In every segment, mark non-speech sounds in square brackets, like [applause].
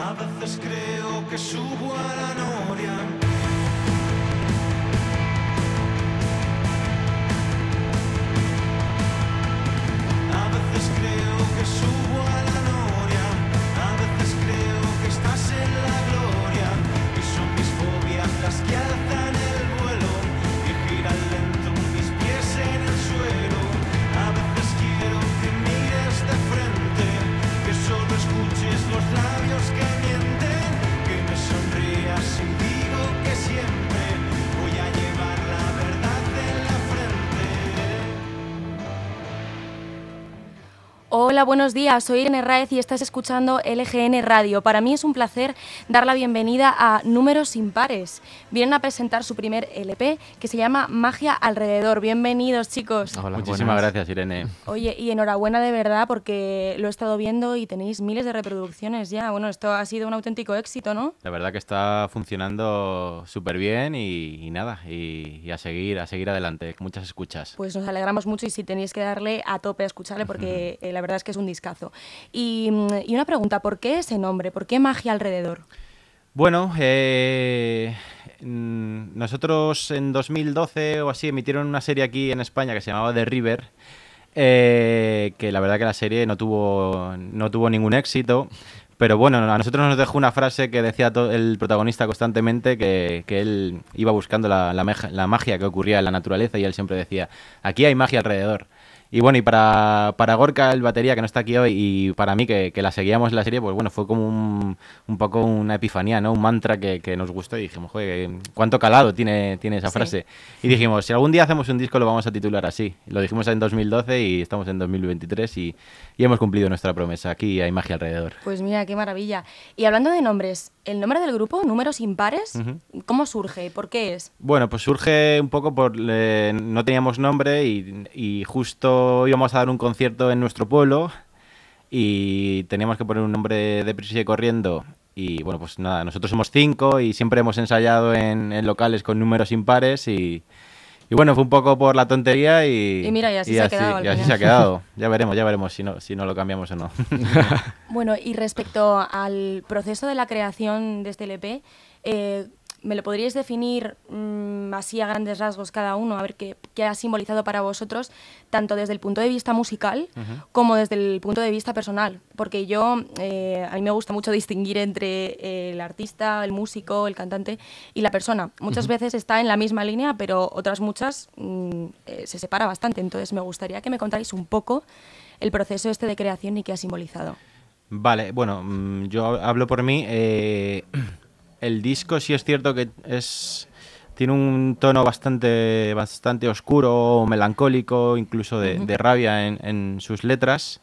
A veces creo que subo a la noria. Hola, buenos días. Soy Irene Raez y estás escuchando LGN Radio. Para mí es un placer dar la bienvenida a Números Impares. Vienen a presentar su primer LP que se llama Magia Alrededor. Bienvenidos, chicos. Hola, Muchísimas buenas. gracias, Irene. Oye, y enhorabuena de verdad porque lo he estado viendo y tenéis miles de reproducciones ya. Bueno, esto ha sido un auténtico éxito, ¿no? La verdad que está funcionando súper bien y, y nada, y, y a seguir, a seguir adelante. Muchas escuchas. Pues nos alegramos mucho y si tenéis que darle a tope a escucharle porque eh, [laughs] la verdad es que es un discazo. Y, una pregunta, ¿por qué ese nombre? ¿Por qué Magia Alrededor? Bueno, eh, mm, nosotros en 2012 o así emitieron una serie aquí en España que se llamaba The River, eh, que la verdad que la serie no tuvo, no tuvo ningún éxito. Pero bueno, a nosotros nos dejó una frase que decía el protagonista constantemente que, él iba buscando la, la magia que ocurría en la naturaleza y él siempre decía, aquí hay magia alrededor. Y bueno, y para, para Gorka, el batería, que no está aquí hoy, y para mí, que, que la seguíamos en la serie, pues bueno, fue como un, un poco una epifanía, ¿no? Un mantra que, que nos gustó y dijimos, joder, cuánto calado tiene, tiene esa Sí. frase. Y dijimos, si algún día hacemos un disco lo vamos a titular así. Lo dijimos en 2012 y estamos en 2023 y, y hemos cumplido nuestra promesa. Aquí hay magia alrededor. Pues mira, qué maravilla. Y hablando de nombres, ¿el nombre del grupo, Números Impares, Ujú. cómo surge? ¿Por qué es? Bueno, pues surge un poco por... eh, no teníamos nombre y, y justo íbamos a dar un concierto en nuestro pueblo y teníamos que poner un nombre de prisa y corriendo. Y bueno, pues nada, nosotros somos cinco y siempre hemos ensayado en, en locales con números impares y, y bueno, fue un poco por la tontería y... Y mira, y así se ha quedado al Y así final. se ha quedado. [laughs] Ya veremos, ya veremos si no, si no lo cambiamos o no. [laughs] [laughs] Bueno, y respecto al proceso de la creación de este LP, eh, ¿me lo podríais definir mm, así a grandes rasgos cada uno? A ver qué, qué ha simbolizado para vosotros, tanto desde el punto de vista musical como desde el punto de vista personal. Porque yo, eh, a mí me gusta mucho distinguir entre eh, el artista, el músico, el cantante y la persona. Muchas veces está en la misma línea, pero otras muchas mm, eh, se separa bastante. Entonces me gustaría que me contáis un poco el proceso este de creación y qué ha simbolizado. Vale, bueno, mm, yo hab- hablo por mí. eh, el disco sí es cierto que es tiene un tono bastante bastante oscuro, melancólico, incluso de, de rabia en, en sus letras.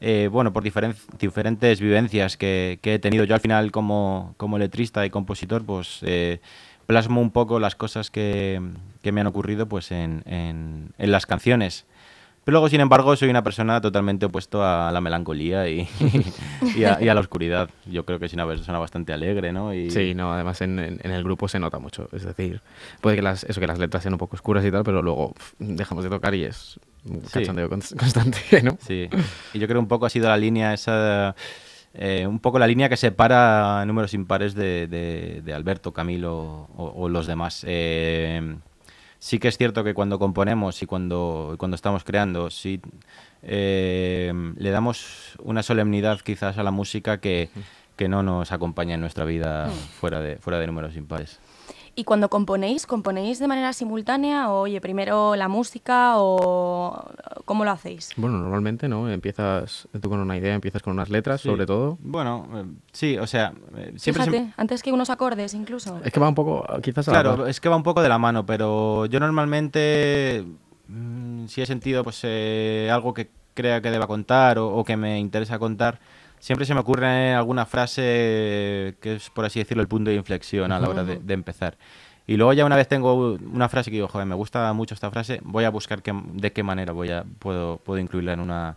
Eh, bueno, por diferen- diferentes vivencias que, que he tenido yo al final como, como letrista y compositor, pues eh, plasmo un poco las cosas que, que me han ocurrido pues en, en- en las canciones. Pero luego, sin embargo, soy una persona totalmente opuesto a la melancolía y, [laughs] y, a, y a la oscuridad. Yo creo que soy una persona bastante alegre, ¿no? Y, Sí, no, además en, en- en el grupo se nota mucho. Es decir, puede que las, eso, que las letras sean un poco oscuras y tal, pero luego dejamos de tocar y es un cachondeo cons- [laughs] constante, ¿no? Sí, y yo creo un poco ha sido la línea esa, eh, un poco la línea que separa números impares de, de- de Alberto, Camilo o, o los demás. Eh, sí que es cierto que cuando componemos y cuando, cuando estamos creando, sí eh, le damos una solemnidad quizás a la música que, que no nos acompaña en nuestra vida fuera de, fuera de números impares. Y cuando componéis, ¿componéis de manera simultánea o, oye, primero la música o cómo lo hacéis? Bueno, normalmente, ¿no? Empiezas tú con una idea, empiezas con unas letras, Sí. sobre todo. Bueno, eh, sí, o sea, eh, siempre se- Fíjate, antes que unos acordes incluso. Es que va un poco, quizás a la Claro, es que va un poco de la mano, pero yo normalmente, mm, si he sentido pues eh, algo que crea que deba contar o, o que me interesa contar, siempre se me ocurre alguna frase que es, por así decirlo, el punto de inflexión a la hora de, de empezar. Y luego ya una vez tengo una frase que digo, joder, me gusta mucho esta frase, voy a buscar qué- de qué manera voy a, puedo, puedo incluirla en una,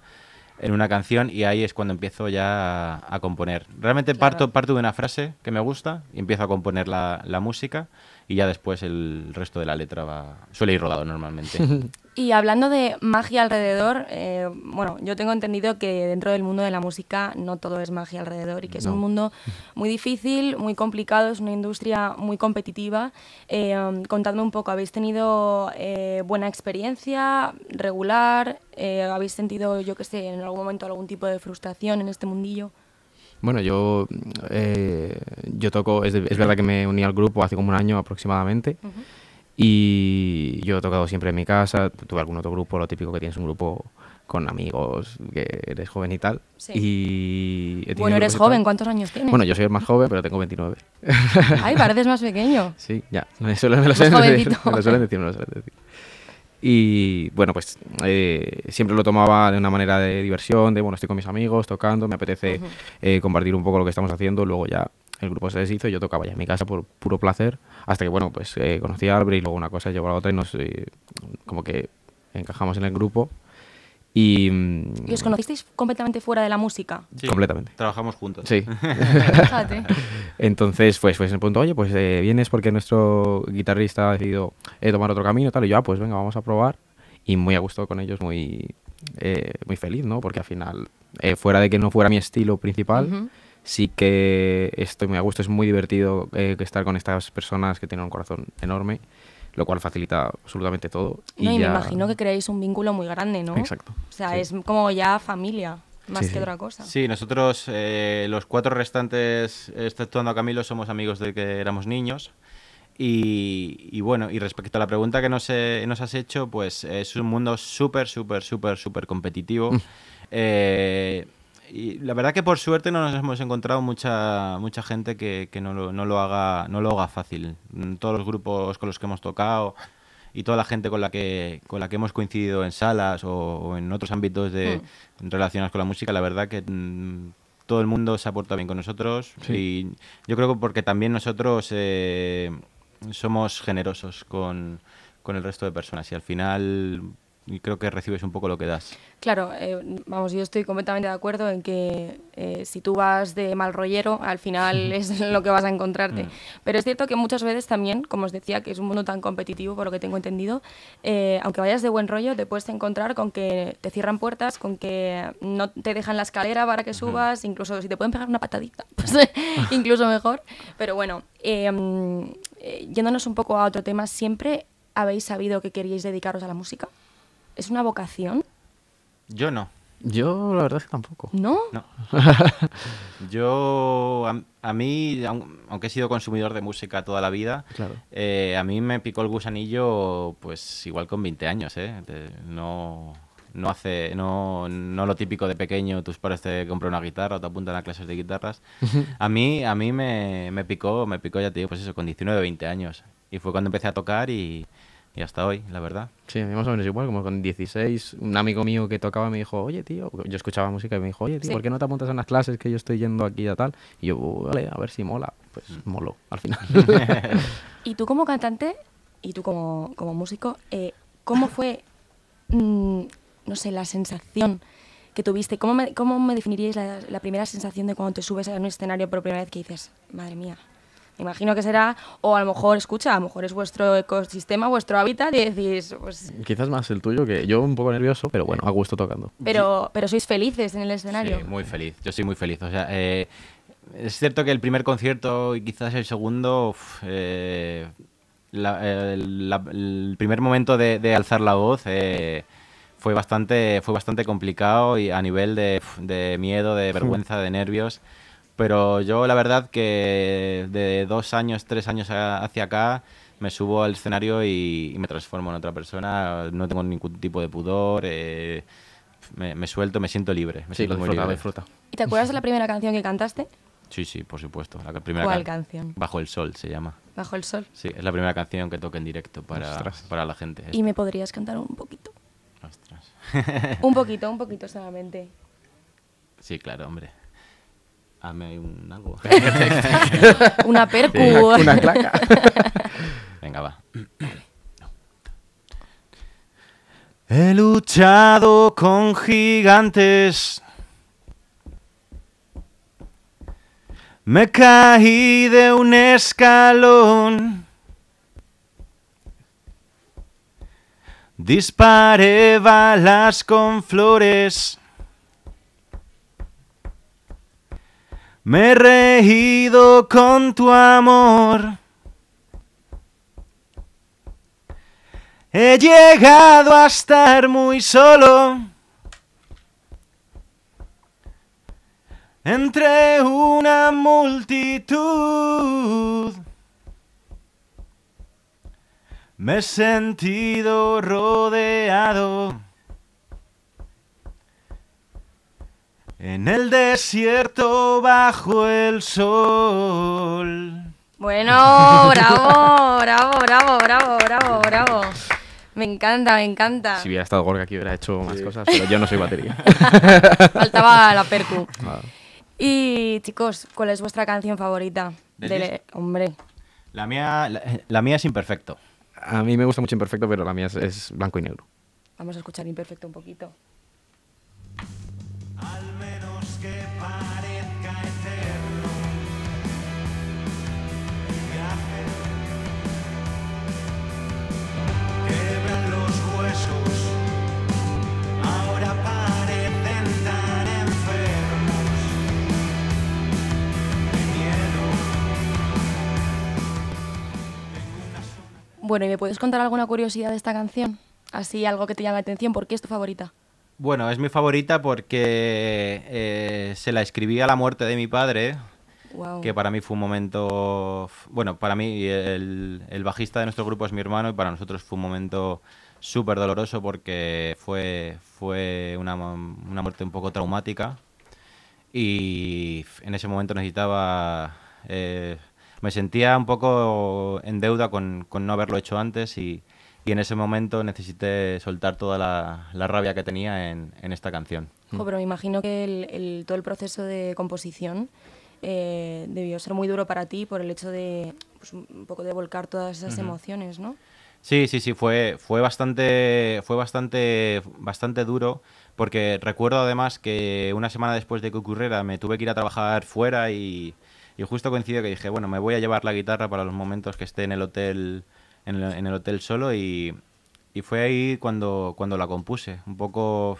en una canción y ahí es cuando empiezo ya a, a componer. Realmente Claro. parto, parto de una frase que me gusta y empiezo a componer la, la música y ya después el resto de la letra va suele ir rodado normalmente. [laughs] Y hablando de magia alrededor, eh, bueno, yo tengo entendido que dentro del mundo de la música no todo es magia alrededor y que es No. un mundo [laughs] muy difícil, muy complicado, es una industria muy competitiva. Eh, um, contadme un poco, ¿habéis tenido eh, buena experiencia, regular? Eh, ¿Habéis sentido, yo qué sé, en algún momento algún tipo de frustración en este mundillo? Bueno, yo, eh, yo toco, es, es verdad que me uní al grupo hace como un año aproximadamente y yo he tocado siempre en mi casa, tuve algún otro grupo, lo típico que tienes un grupo con amigos, que eres joven y tal. Sí. Y Bueno, eres joven, tal. ¿cuántos años tienes? Bueno, yo soy el más joven, pero tengo 29. Ay, pareces más pequeño. [laughs] Sí, ya, me, suelen- me lo suelen decir, me lo suelen decir, me lo suelen decir. Y bueno, pues eh, siempre lo tomaba de una manera de diversión, de bueno, estoy con mis amigos tocando, me apetece eh, compartir un poco lo que estamos haciendo, luego ya el grupo se deshizo y yo tocaba ya en mi casa por puro placer, hasta que bueno, pues eh, conocí a Albert y luego una cosa llevó a la otra y nos eh, como que encajamos en el grupo y... ¿Y os conocisteis completamente fuera de la música? Sí, Completamente. Trabajamos juntos. Sí. [laughs] Entonces, pues, pues en el punto, oye, pues eh, vienes porque nuestro guitarrista ha decidido eh, tomar otro camino, tal, y yo, ah, pues venga, vamos a probar. Y muy a gusto con ellos, muy, eh, muy feliz, ¿no? Porque al final, eh, fuera de que no fuera mi estilo principal, Ujú. sí que estoy muy a gusto, es muy divertido eh, estar con estas personas que tienen un corazón enorme, lo cual facilita absolutamente todo. No, y me ya- imagino que creáis un vínculo muy grande, ¿no? Exacto. O sea, sí. es como ya familia, más Sí, que sí. otra cosa. Sí, nosotros, eh, los cuatro restantes, exceptuando a Camilo, somos amigos de que éramos niños. Y, y bueno, y respecto a la pregunta que nos, eh, nos has hecho, pues es un mundo súper, súper, súper, súper competitivo. Eh, y la verdad que por suerte no nos hemos encontrado mucha mucha gente que, que no, lo, no lo haga no lo haga fácil. Mm, Todos los grupos con los que hemos tocado y toda la gente con la que con la que hemos coincidido en salas o, o en otros ámbitos de relacionados con la música, la verdad que mm, todo el mundo se ha portado bien con nosotros Sí. y yo creo que porque también nosotros eh, somos generosos con, con el resto de personas y al final y creo que recibes un poco lo que das. Claro, eh, vamos, yo estoy completamente de acuerdo en que eh, si tú vas de mal rollero, al final [laughs] es lo que vas a encontrarte. Pero es cierto que muchas veces también, como os decía, que es un mundo tan competitivo, por lo que tengo entendido, eh, aunque vayas de buen rollo, te puedes encontrar con que te cierran puertas, con que no te dejan la escalera para que subas, incluso si te pueden pegar una patadita, [laughs] pues incluso mejor. Pero bueno, eh, mm, eh, yéndonos un poco a otro tema, ¿siempre habéis sabido que queríais dedicaros a la música? ¿Es una vocación? Yo no. Yo, la verdad es que tampoco. ¿No? No. [laughs] Yo, a, a mí, aun- aunque he sido consumidor de música toda la vida, Claro. eh, a mí me picó el gusanillo, pues igual con 20 años, ¿eh? De- no, no hace, no, no lo típico de pequeño, tus padres te compran una guitarra o te apuntan a clases de guitarras. [laughs] A mí, a mí me, me picó, me picó, ya te digo, pues eso, con 19, 20 años. Y fue cuando empecé a tocar y, y hasta hoy, la verdad. Sí, a mí más o menos igual, como con 16, un amigo mío que tocaba me dijo, oye, tío, yo escuchaba música y me dijo, oye, tío, Sí. ¿por qué no te apuntas a unas clases que yo estoy yendo aquí a tal? Y yo, vale, a ver si mola. Pues Mm. moló, al final. [laughs] [laughs] Y tú como cantante y tú como, como músico, eh, ¿cómo fue, mm, no sé, la sensación que tuviste? ¿Cómo me, cómo me definiríais la, la primera sensación de cuando te subes a un escenario por primera vez que dices, madre mía? Imagino que será, o a lo mejor, escucha, a lo mejor es vuestro ecosistema, vuestro hábitat y decís, pues, Quizás más el tuyo que yo un poco nervioso, pero bueno, a gusto tocando. pero, pero sois felices en el escenario. Sí, muy feliz. Yo soy muy feliz. O sea, eh, es cierto que el primer concierto y quizás el segundo, uf, eh, la- el, la- el primer momento de, de alzar la voz eh, fue bastante, fue bastante complicado y a nivel de, de miedo, de vergüenza, de nervios. Pero yo la verdad que de dos años, tres años hacia acá me subo al escenario y, y me transformo en otra persona. No tengo ningún tipo de pudor. eh, me, me suelto, me siento libre. Me Sí, siento lo muy disfruta, lo libre. disfruta. ¿Y te acuerdas de la primera canción que cantaste? Sí, sí, por supuesto. La primera ¿Cuál can- canción? Bajo el sol se llama. Bajo el sol. Sí, es la primera canción que toco en directo para, Ostras. para la gente. ¿Y me podrías cantar un poquito? Ostras. Un poquito, un poquito solamente. sí, claro, hombre. Hazme ahí un algo. [laughs] una percu. Una claca. [laughs] Venga, va. He luchado con gigantes. Me caí de un escalón. Disparé balas con flores. Me he reído con tu amor. He llegado a estar muy solo. Entre una multitud. Me he sentido rodeado. En el desierto bajo el sol. Bueno, bravo, bravo, bravo, bravo, bravo, bravo. Me encanta, me encanta. Si hubiera estado Gorka aquí hubiera hecho más cosas, pero yo no soy batería. [laughs] Faltaba la percu. Y chicos, ¿cuál es vuestra canción favorita? ¿Del? Hombre, La mía, la, la mía es imperfecto. A mí me gusta mucho Imperfecto, pero la mía es, es blanco y negro. vamos a escuchar Imperfecto un poquito. Al Bueno, ¿y me puedes contar alguna curiosidad de esta canción? Así, algo que te llame la atención, ¿por qué es tu favorita? Bueno, es mi favorita porque eh, se la escribí a la muerte de mi padre, Wow. que para mí fue un momento, bueno, para mí el, el bajista de nuestro grupo es mi hermano y para nosotros fue un momento súper doloroso porque fue, fue una, una muerte un poco traumática y en ese momento necesitaba, eh, me sentía un poco en deuda con, con no haberlo hecho antes y, y en ese momento necesité soltar toda la, la rabia que tenía en, en esta canción. Jo, pero me imagino que el, el- todo el proceso de composición eh, debió ser muy duro para ti por el hecho de pues, un poco de volcar todas esas emociones, ¿no? Sí, sí, sí, fue, fue bastante, fue bastante, bastante duro, porque recuerdo además que una semana después de que ocurriera me tuve que ir a trabajar fuera y, y justo coincidió que dije, bueno, me voy a llevar la guitarra para los momentos que esté en el hotel, en el, en el hotel solo y, y fue ahí cuando, cuando la compuse, un poco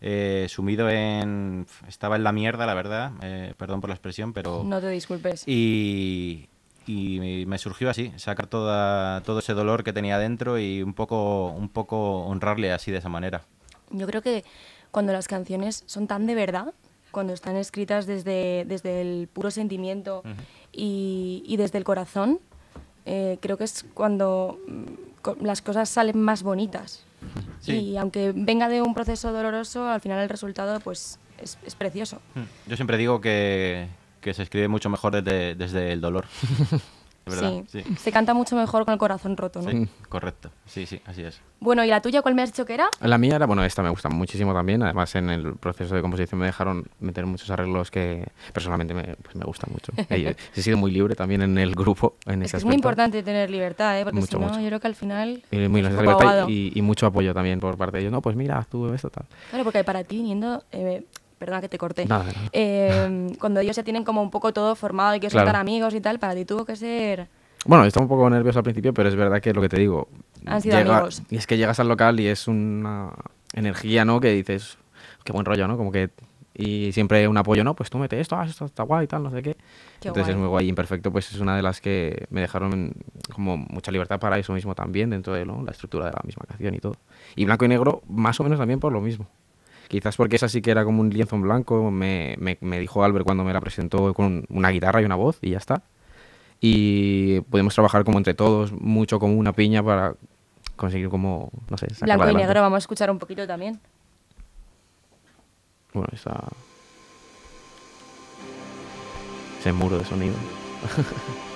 eh, sumido en, estaba en la mierda, la verdad, eh, perdón por la expresión, pero No te disculpes. y, y me surgió así, sacar toda, todo ese dolor que tenía dentro y un poco, un poco honrarle así de esa manera. Yo creo que cuando las canciones son tan de verdad, cuando están escritas desde, desde el puro sentimiento y, y desde el corazón, eh, creo que es cuando mm, las cosas salen más bonitas. Sí. Y aunque venga de un proceso doloroso, al final el resultado pues es, es precioso. Yo siempre digo que, que se escribe mucho mejor desde, desde el dolor. [laughs] ¿Es ¿Verdad? Sí, se canta mucho mejor con el corazón roto, ¿no? Sí, correcto. Sí, sí, así es. Bueno, ¿y la tuya cuál me has dicho que era? La mía era, bueno, esta me gusta muchísimo también. Además, en el proceso de composición me dejaron meter muchos arreglos que personalmente me, pues, me gustan mucho. [laughs] Eh, He sido muy libre también en el grupo. En Es ese que es muy importante tener libertad, ¿eh? Porque Mucho, si no, mucho. yo creo que al final... Y, muy y, y mucho apoyo también por parte de ellos. No, pues mira, haz tú esto, tal. Claro, porque para ti viniendo... eh, perdona que te corté. Nada, nada. Eh, cuando ellos ya tienen como un poco todo formado y que son Claro. tan amigos y tal, para ti tuvo que ser... Bueno, estaba un poco nervioso al principio, pero es verdad que lo que te digo. Han sido amigos. Y es que llegas al local y es una energía, ¿no? Que dices, qué buen rollo, ¿no? Como que. Y siempre un apoyo, ¿no? Pues tú mete esto, ah, esto está guay, tal, no sé qué. Qué Entonces guay. es muy guay. Imperfecto, pues es una de las que me dejaron como mucha libertad para eso mismo también, dentro de ¿no? la estructura de la misma canción y todo. Y blanco y negro, más o menos también por lo mismo. Quizás porque esa sí que era como un lienzo en blanco, me, me, me dijo Albert cuando me la presentó con una guitarra y una voz y ya está. Y podemos trabajar como entre todos, mucho como una piña para conseguir como, no sé, sacarla Blanco y adelante. negro, vamos a escuchar un poquito también. Bueno, esa... Ese muro de sonido. [laughs]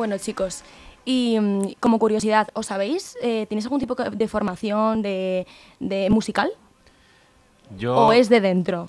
Bueno, chicos, y mm, como curiosidad, ¿os sabéis? Eh, ¿Tenéis algún tipo de formación de, de musical? Yo... ¿O es de dentro?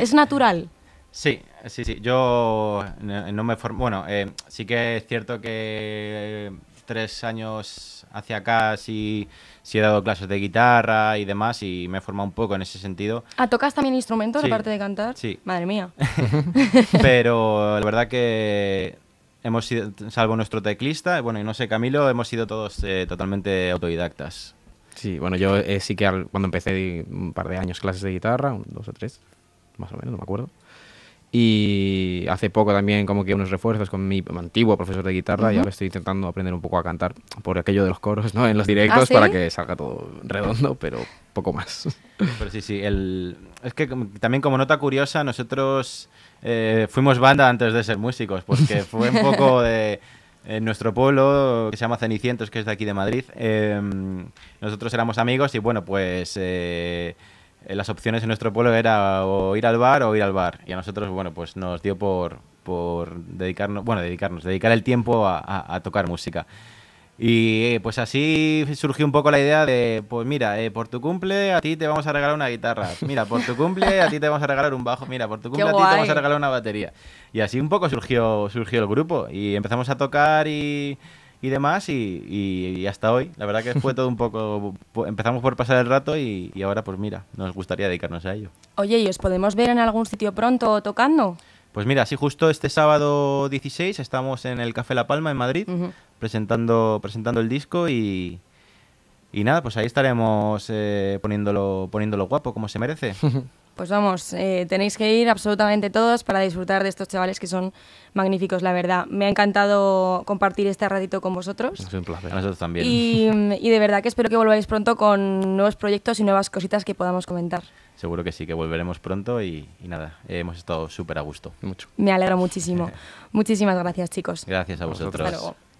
¿Es natural? [laughs] Sí, sí, sí. Yo no me formo. Bueno, eh, sí que es cierto que eh, tres años hacia acá sí, sí he dado clases de guitarra y demás y me he formado un poco en ese sentido. ¿Ah, tocas también instrumentos Sí. aparte de cantar? Sí. Madre mía. [laughs] Pero la verdad que hemos sido, salvo nuestro teclista, bueno, y no sé, Camilo, hemos sido todos eh, totalmente autodidactas. Sí, bueno, yo eh, sí que cuando empecé un par de años clases de guitarra, dos o tres, más o menos, no me acuerdo. Y hace poco también como que unos refuerzos con mi antiguo profesor de guitarra y ahora estoy intentando aprender un poco a cantar por aquello de los coros, ¿no? En los directos sí? para que salga todo redondo, pero poco más. [laughs] Pero sí, sí, el, es que también como nota curiosa, nosotros eh, fuimos banda antes de ser músicos, porque [laughs] fue un poco de... En nuestro pueblo, que se llama Cenicientos, que es de aquí de Madrid, eh, nosotros éramos amigos y bueno, pues eh, las opciones en nuestro pueblo era o ir al bar o ir al bar. Y a nosotros, bueno, pues nos dio por, por dedicarnos, bueno, dedicarnos, dedicar el tiempo a, a- a tocar música. Y eh, pues así surgió un poco la idea de, pues mira, eh, por tu cumple a ti te vamos a regalar una guitarra. Mira, por tu cumple a ti te vamos a regalar un bajo. Mira, por tu cumple a ti te vamos a regalar una batería. Y así un poco surgió, surgió el grupo. Y empezamos a tocar y, y demás y, y- y hasta hoy. La verdad que fue [laughs] todo un poco... po- Empezamos por pasar el rato y, y ahora pues mira, nos gustaría dedicarnos a ello. Oye, ¿y os podemos ver en algún sitio pronto tocando? Pues mira, sí, justo este sábado 16 estamos en el Café La Palma en Madrid presentando, presentando el disco y, y nada, pues ahí estaremos eh, poniéndolo, poniéndolo guapo, como se merece. [laughs] Pues vamos, eh, tenéis que ir absolutamente todos para disfrutar de estos chavales que son magníficos, la verdad. Me ha encantado compartir este ratito con vosotros. Es un placer. A nosotros también. Y, y de verdad que espero que volváis pronto con nuevos proyectos y nuevas cositas que podamos comentar. Seguro que sí, que volveremos pronto y, y nada, hemos estado súper a gusto. Mucho. Me alegro muchísimo. [laughs] Muchísimas gracias, chicos. Gracias a vosotros. vosotros. Hasta luego.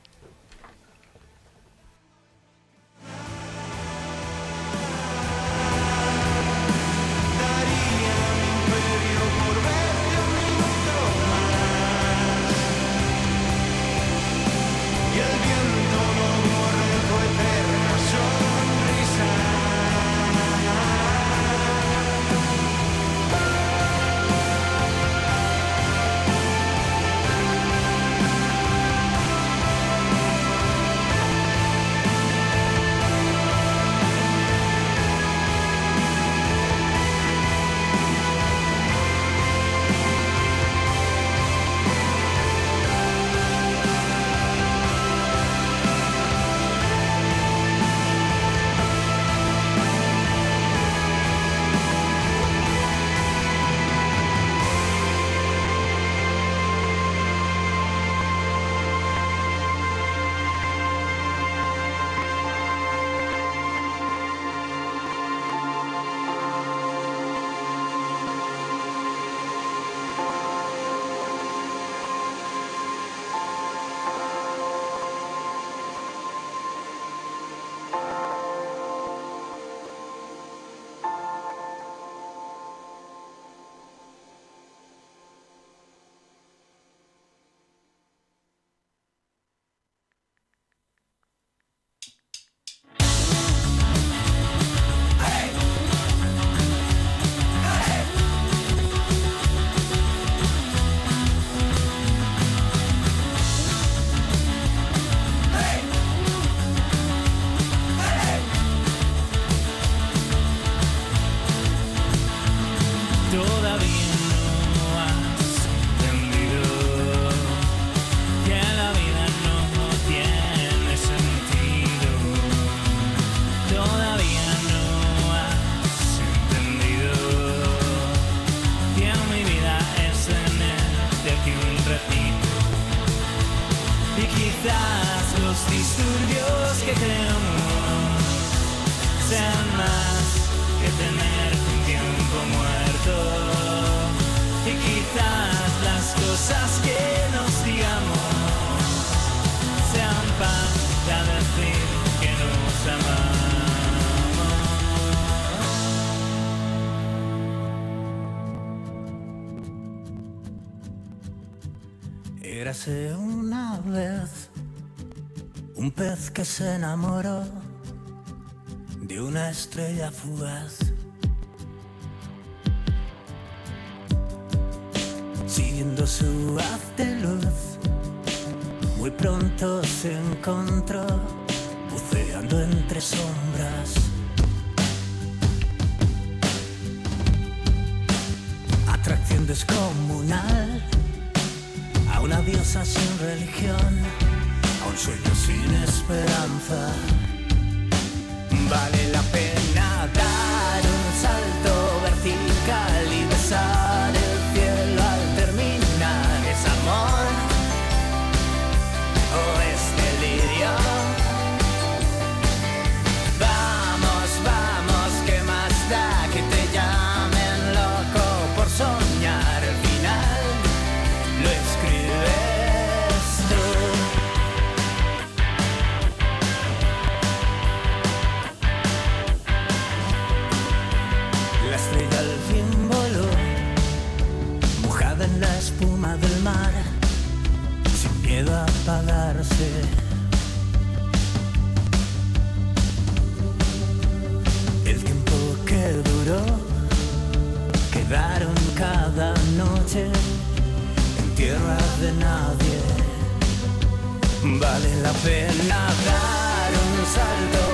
Érase una vez un pez que se enamoró de una estrella fugaz. Siguiendo su haz de luz, muy pronto se encontró buceando entre sombras. Atracción descomunal una diosa sin religión, a un sueño sin esperanza. Vale El tiempo que duró, quedaron cada noche en tierra de nadie. Vale la pena dar un salto.